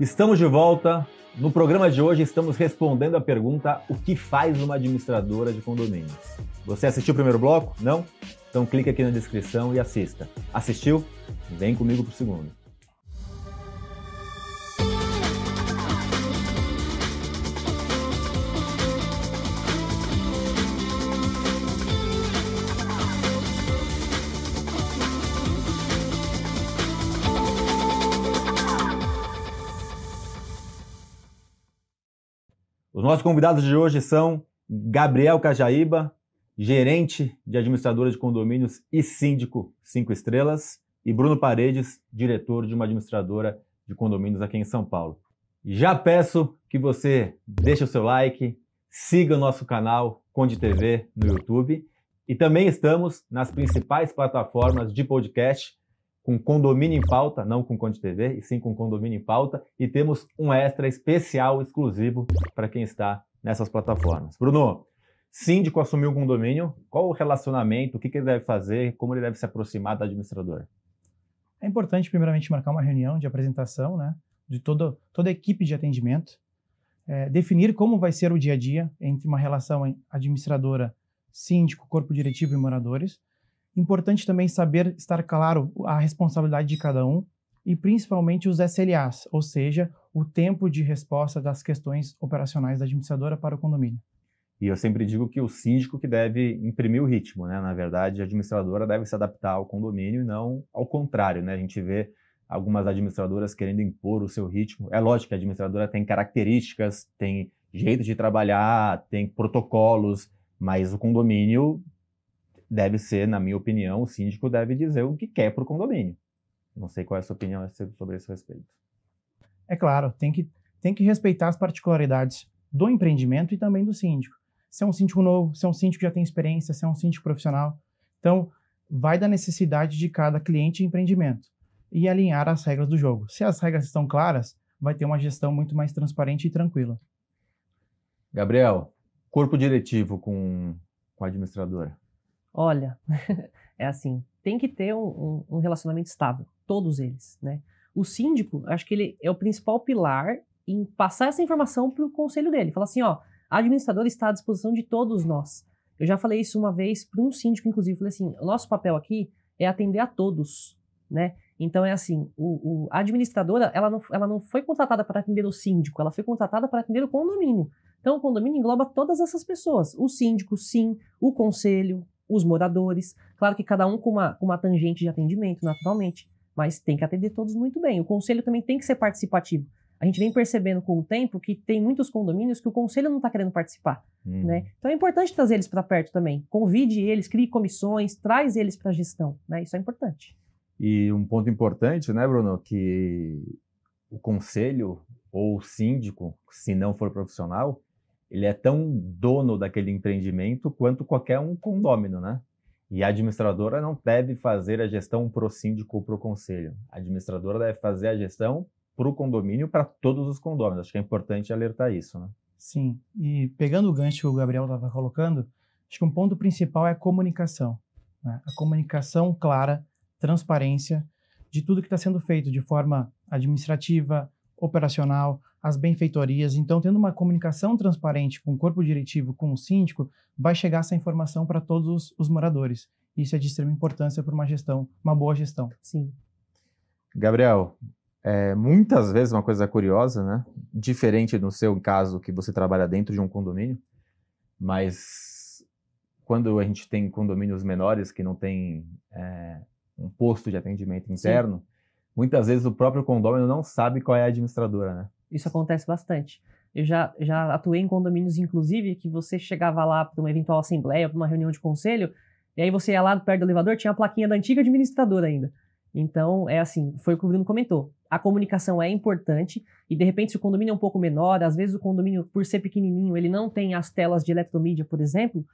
Estamos de volta. No programa de hoje estamos respondendo a pergunta: o que faz uma administradora de condomínios? Você assistiu o primeiro bloco? Não? Então clique aqui na descrição e assista. Assistiu? Vem comigo para o segundo. Os nossos convidados de hoje são Gabriel Cajaíba, gerente de administradora de condomínios e síndico cinco estrelas, e Bruno Paredes, diretor de uma administradora de condomínios aqui em São Paulo. Já peço que você deixe o seu like, siga o nosso canal Conde TV no YouTube e também estamos nas principais plataformas de podcast com Condomínio em Pauta, não com Conde TV, e sim com Condomínio em Pauta, e temos um extra especial exclusivo para quem está nessas plataformas. Bruno, síndico assumiu um condomínio, qual o relacionamento, o que, que ele deve fazer, como ele deve se aproximar da administradora? É importante, primeiramente, marcar uma reunião de apresentação, né, de toda, toda a equipe de atendimento, é, definir como vai ser o dia a dia entre uma relação administradora, síndico, corpo diretivo e moradores, Importante também saber estar claro a responsabilidade de cada um e principalmente os SLAs, ou seja, o tempo de resposta das questões operacionais da administradora para o condomínio. E eu sempre digo que o síndico que deve imprimir o ritmo, né? Na verdade, a administradora deve se adaptar ao condomínio e não ao contrário, né? A gente vê algumas administradoras querendo impor o seu ritmo. É lógico que a administradora tem características, tem jeito de trabalhar, tem protocolos, mas o condomínio deve ser, na minha opinião, o síndico deve dizer o que quer para o condomínio. Não sei qual é a sua opinião sobre esse respeito. É claro, tem que, tem que respeitar as particularidades do empreendimento e também do síndico. Se é um síndico novo, se é um síndico que já tem experiência, se é um síndico profissional. Então, vai da necessidade de cada cliente e empreendimento e alinhar as regras do jogo. Se as regras estão claras, vai ter uma gestão muito mais transparente e tranquila. Gabriel, corpo diretivo com, com a administradora. Olha, é assim, tem que ter um, um, relacionamento estável, todos eles, né? O síndico, acho que ele é o principal pilar em passar essa informação para o conselho dele. Falar assim, ó, a administradora está à disposição de todos nós. Eu já falei isso uma vez para um síndico, inclusive, falei assim, nosso papel aqui é atender a todos, né? Então é assim, o, o, a administradora, ela não, ela não foi contratada para atender o síndico, ela foi contratada para atender o condomínio. Então o condomínio engloba todas essas pessoas, o síndico, sim, o conselho, os moradores. Claro que cada um com uma, com uma tangente de atendimento, naturalmente, mas tem que atender todos muito bem. O conselho também tem que ser participativo. A gente vem percebendo com o tempo que tem muitos condomínios que o conselho não está querendo participar. Hum. Né? Então é importante trazer eles para perto também. Convide eles, crie comissões, traz eles para a gestão. Né? Isso é importante. E um ponto importante, né, Bruno, que o conselho ou o síndico, se não for profissional, ele é tão dono daquele empreendimento quanto qualquer um condômino, né? E a administradora não deve fazer a gestão pro síndico ou pro conselho. A administradora deve fazer a gestão pro condomínio para todos os condôminos. Acho que é importante alertar isso, né? Sim. E pegando o gancho que o Gabriel estava colocando, acho que um ponto principal é a comunicação. Né? A comunicação clara, transparência de tudo que está sendo feito de forma administrativa, operacional, as benfeitorias. Então, tendo uma comunicação transparente com o corpo diretivo, com o síndico, vai chegar essa informação para todos os, os, moradores. Isso é de extrema importância para uma gestão, uma boa gestão. Sim. Gabriel, é, muitas vezes uma coisa curiosa, né? Diferente no seu caso que você trabalha dentro de um condomínio, mas quando a gente tem condomínios menores que não tem é, um posto de atendimento interno, Sim. muitas vezes o próprio condomínio não sabe qual é a administradora, né? Isso acontece bastante. Eu já, já atuei em condomínios, inclusive, que você chegava lá para uma eventual assembleia, para uma reunião de conselho, e aí você ia lá perto do elevador, tinha a plaquinha da antiga administradora ainda. Então, é assim, foi o que o Bruno comentou. A comunicação é importante e, de repente, se o condomínio é um pouco menor, às vezes o condomínio, por ser pequenininho, ele não tem as telas de eletromídia, por exemplo,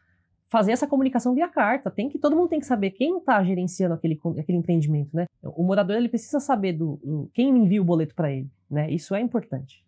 fazer essa comunicação via carta. Tem que todo mundo tem que saber quem está gerenciando aquele, aquele empreendimento, né? O morador ele precisa saber do, do quem envia o boleto para ele, né? Isso é importante.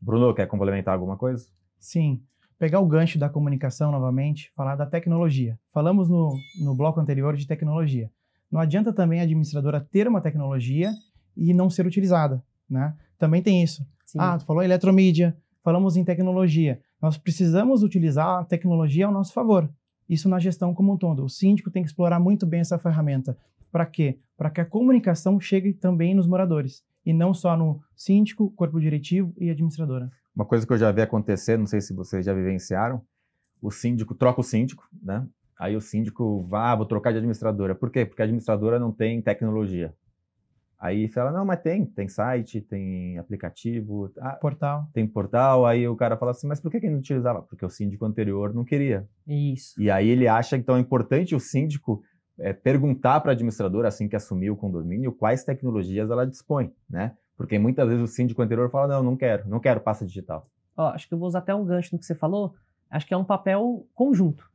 Bruno, quer complementar alguma coisa? Sim. Pegar o gancho da comunicação novamente, falar da tecnologia. Falamos no, no bloco anterior de tecnologia. Não adianta também a administradora ter uma tecnologia e não ser utilizada. né? Também tem isso. Sim. Ah, tu falou eletromídia, falamos em tecnologia. Nós precisamos utilizar a tecnologia ao nosso favor. Isso na gestão como um todo. O síndico tem que explorar muito bem essa ferramenta. Para quê? Para que a comunicação chegue também nos moradores e não só no síndico, corpo diretivo e administradora. Uma coisa que eu já vi acontecer, não sei se vocês já vivenciaram, o síndico troca o síndico, né? Aí o síndico vai, ah, vou trocar de administradora. Por quê? Porque a administradora não tem tecnologia. Aí fala, não, mas tem, tem site, tem aplicativo, ah, Portal. tem portal. Aí o cara fala assim, mas por que que não utilizava? Porque o síndico anterior não queria. Isso. E aí ele acha que então é importante o síndico é, perguntar para a administradora, assim que assumir o condomínio, quais tecnologias ela dispõe, né? Porque muitas vezes o síndico anterior fala, não, não quero, não quero pasta digital. Ó, acho que eu vou usar até um gancho no que você falou. Acho que é um papel conjunto.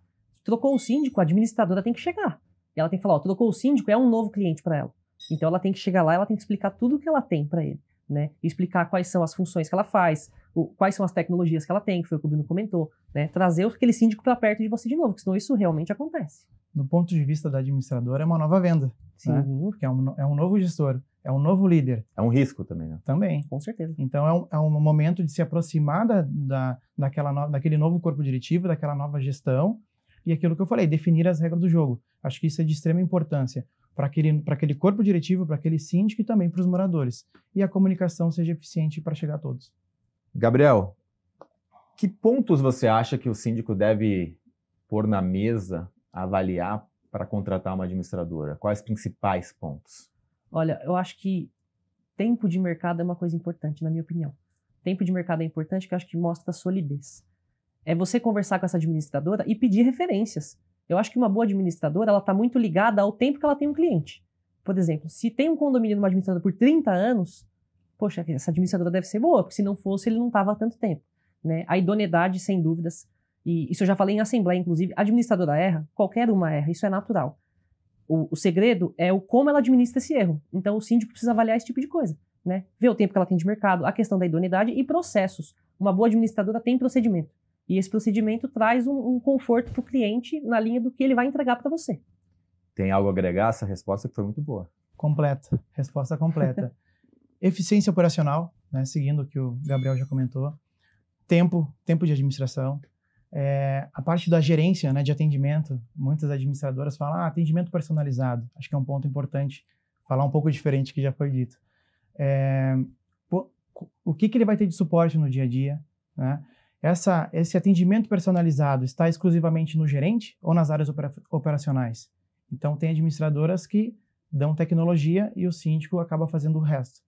Trocou o síndico, a administradora tem que chegar. E ela tem que falar, ó, trocou o síndico, é um novo cliente para ela. Então ela tem que chegar lá, ela tem que explicar tudo o que ela tem para ele, né? Explicar quais são as funções que ela faz, o, quais são as tecnologias que ela tem, que foi o que o Bruno comentou, né? Trazer aquele síndico para perto de você de novo, porque senão isso realmente acontece. Do ponto de vista da administradora, é uma nova venda. Sim, Né? Porque é um, no- é um novo gestor, é um novo líder É um risco também, né? também. com certeza. Então é um, é um momento de se aproximar da, da, daquela no- daquele novo corpo diretivo, daquela nova gestão e aquilo que eu falei, definir as regras do jogo. Acho que isso é de extrema importância para aquele, aquele corpo diretivo, para aquele síndico e também para os moradores. E a comunicação seja eficiente para chegar a todos. Gabriel, que pontos você acha que o síndico deve pôr na mesa, avaliar para contratar uma administradora? Quais principais pontos? Olha, eu acho que tempo de mercado é uma coisa importante, na minha opinião. Tempo de mercado é importante porque eu acho que mostra solidez. É você conversar com essa administradora e pedir referências. Eu acho que uma boa administradora, ela está muito ligada ao tempo que ela tem um cliente. Por exemplo, se tem um condomínio numa administradora por 30 anos, poxa, essa administradora deve ser boa, porque se não fosse, ele não estava há tanto tempo. Né? A idoneidade, sem dúvidas, e isso eu já falei em assembleia, inclusive, a administradora erra, qualquer uma erra, isso é natural. O, o segredo é o como ela administra esse erro. Então, o síndico precisa avaliar esse tipo de coisa, né? Ver o tempo que ela tem de mercado, a questão da idoneidade e processos. Uma boa administradora tem procedimento. E esse procedimento traz um, um conforto para o cliente na linha do que ele vai entregar para você. Tem algo a agregar? Essa resposta foi muito boa. Completa, resposta completa. Eficiência operacional, né, seguindo o que o Gabriel já comentou. Tempo, tempo de administração. É, a parte da gerência, né, de atendimento, muitas administradoras falam ah, atendimento personalizado. Acho que é um ponto importante falar um pouco diferente que já foi dito. É, o que, que ele vai ter de suporte no dia a dia, né? Essa, esse atendimento personalizado está exclusivamente no gerente ou nas áreas opera- operacionais? Então, tem administradoras que dão tecnologia e o síndico acaba fazendo o resto.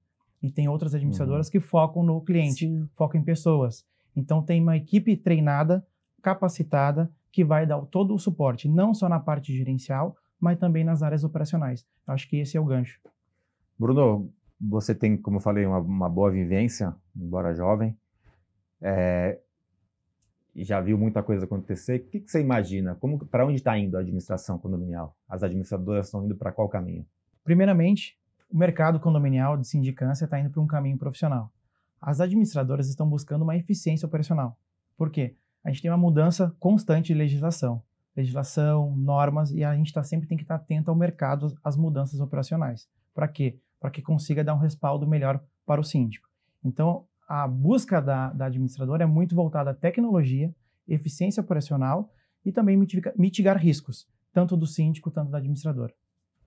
E tem outras administradoras que focam no cliente, Sim. focam em pessoas. Então, tem uma equipe treinada, capacitada, que vai dar todo o suporte, não só na parte gerencial, mas também nas áreas operacionais. Acho que esse é o gancho. Bruno, você tem, como eu falei, uma, uma boa vivência, embora jovem. É, já viu muita coisa acontecer. O que, que você imagina? Para onde está indo a administração condominial? As administradoras estão indo para qual caminho? Primeiramente, o mercado condominial de sindicância está indo para um caminho profissional. As administradoras estão buscando uma eficiência operacional. Por quê? A gente tem uma mudança constante de legislação. Legislação, normas, e a gente tá, sempre tem que estar atento ao mercado, às mudanças operacionais. Para quê? Para que consiga dar um respaldo melhor para o síndico. Então, a busca da, da administradora é muito voltada à tecnologia, eficiência operacional e também mitigar, mitigar riscos, tanto do síndico, tanto da administradora.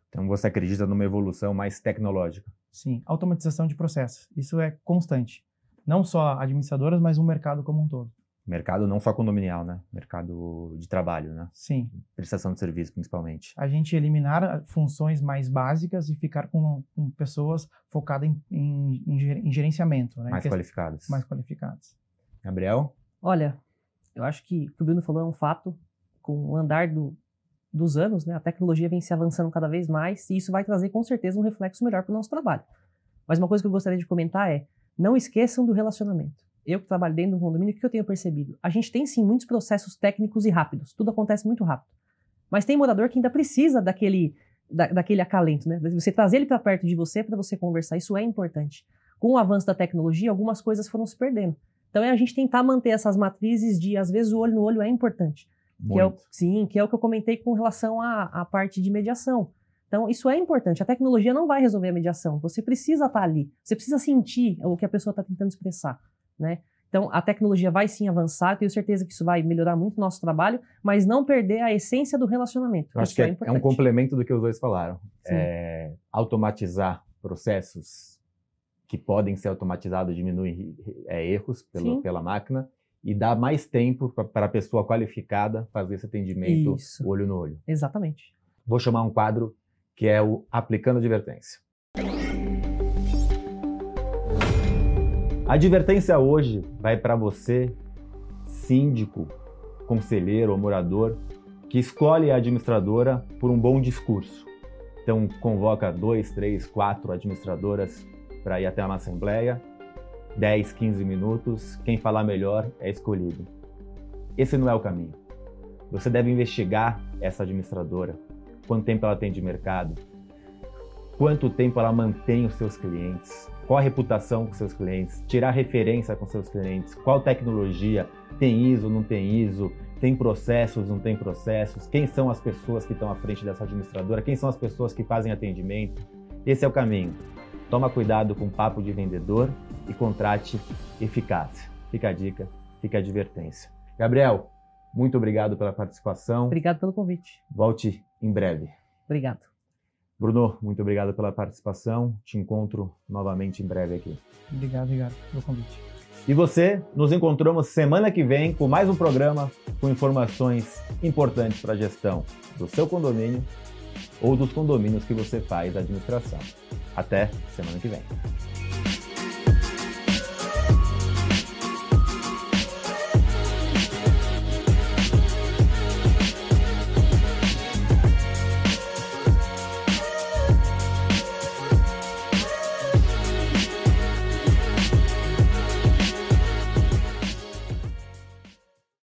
Então você acredita numa evolução mais tecnológica? Sim, automatização de processos. Isso é constante. Não só administradoras, mas o mercado como um todo. Mercado não só condominial, né? Mercado de trabalho, né? Sim, Prestação de serviço, principalmente. a gente eliminar funções mais básicas e ficar com, com pessoas focadas em, em, em ger- em gerenciamento, né? Em Mais quest- qualificados. mais qualificadas. Gabriel? Olha, eu acho que o que o Bruno falou é um fato. Com o andar do, dos anos, né, a tecnologia vem se avançando cada vez mais e isso vai trazer com certeza um reflexo melhor para o nosso trabalho. Mas uma coisa que eu gostaria de comentar é: não esqueçam do relacionamento. Eu que trabalho dentro de um condomínio, o que eu tenho percebido? A gente tem sim muitos processos técnicos e rápidos, tudo acontece muito rápido. Mas tem morador que ainda precisa daquele, da- daquele acalento, né? Você trazer ele para perto de você para você conversar, isso é importante. Com o avanço da tecnologia, algumas coisas foram se perdendo. Então é a gente tentar manter essas matrizes de, às vezes, o olho no olho é importante. Que é o, Muito. sim, que é o que eu comentei com relação à, à parte de mediação. Então, isso é importante. A tecnologia não vai resolver a mediação. Você precisa estar ali. Você precisa sentir o que a pessoa está tentando expressar, né? Então, a tecnologia vai sim avançar, tenho certeza que isso vai melhorar muito o nosso trabalho, mas não perder a essência do relacionamento. Eu acho que é, é, um complemento do que os dois falaram. É, automatizar processos que podem ser automatizados diminui é, erros pelo, pela máquina e dar mais tempo para a pessoa qualificada fazer esse atendimento isso. olho no olho. Exatamente. Vou chamar um quadro que é o Aplicando Advertência. A advertência hoje vai para você, síndico, conselheiro ou morador, que escolhe a administradora por um bom discurso. Então, convoca dois, três, quatro administradoras para ir até uma assembleia, 10, 15 minutos, quem falar melhor é escolhido. Esse não é o caminho. Você deve investigar essa administradora, quanto tempo ela tem de mercado, quanto tempo ela mantém os seus clientes, qual a reputação com seus clientes, tirar referência com seus clientes, qual tecnologia, tem ISO, não tem ISO, tem processos, não tem processos, quem são as pessoas que estão à frente dessa administradora, quem são as pessoas que fazem atendimento. Esse é o caminho. Toma cuidado com papo de vendedor e contrate eficácia. Fica a dica, fica a advertência. Gabriel, muito obrigado pela participação. Obrigado pelo convite. Volte em breve. Obrigado. Bruno, muito obrigado pela participação. Te encontro novamente em breve aqui. Obrigado, obrigado pelo convite. E você, nos encontramos semana que vem com mais um programa com informações importantes para a gestão do seu condomínio ou dos condomínios que você faz a administração. Até semana que vem.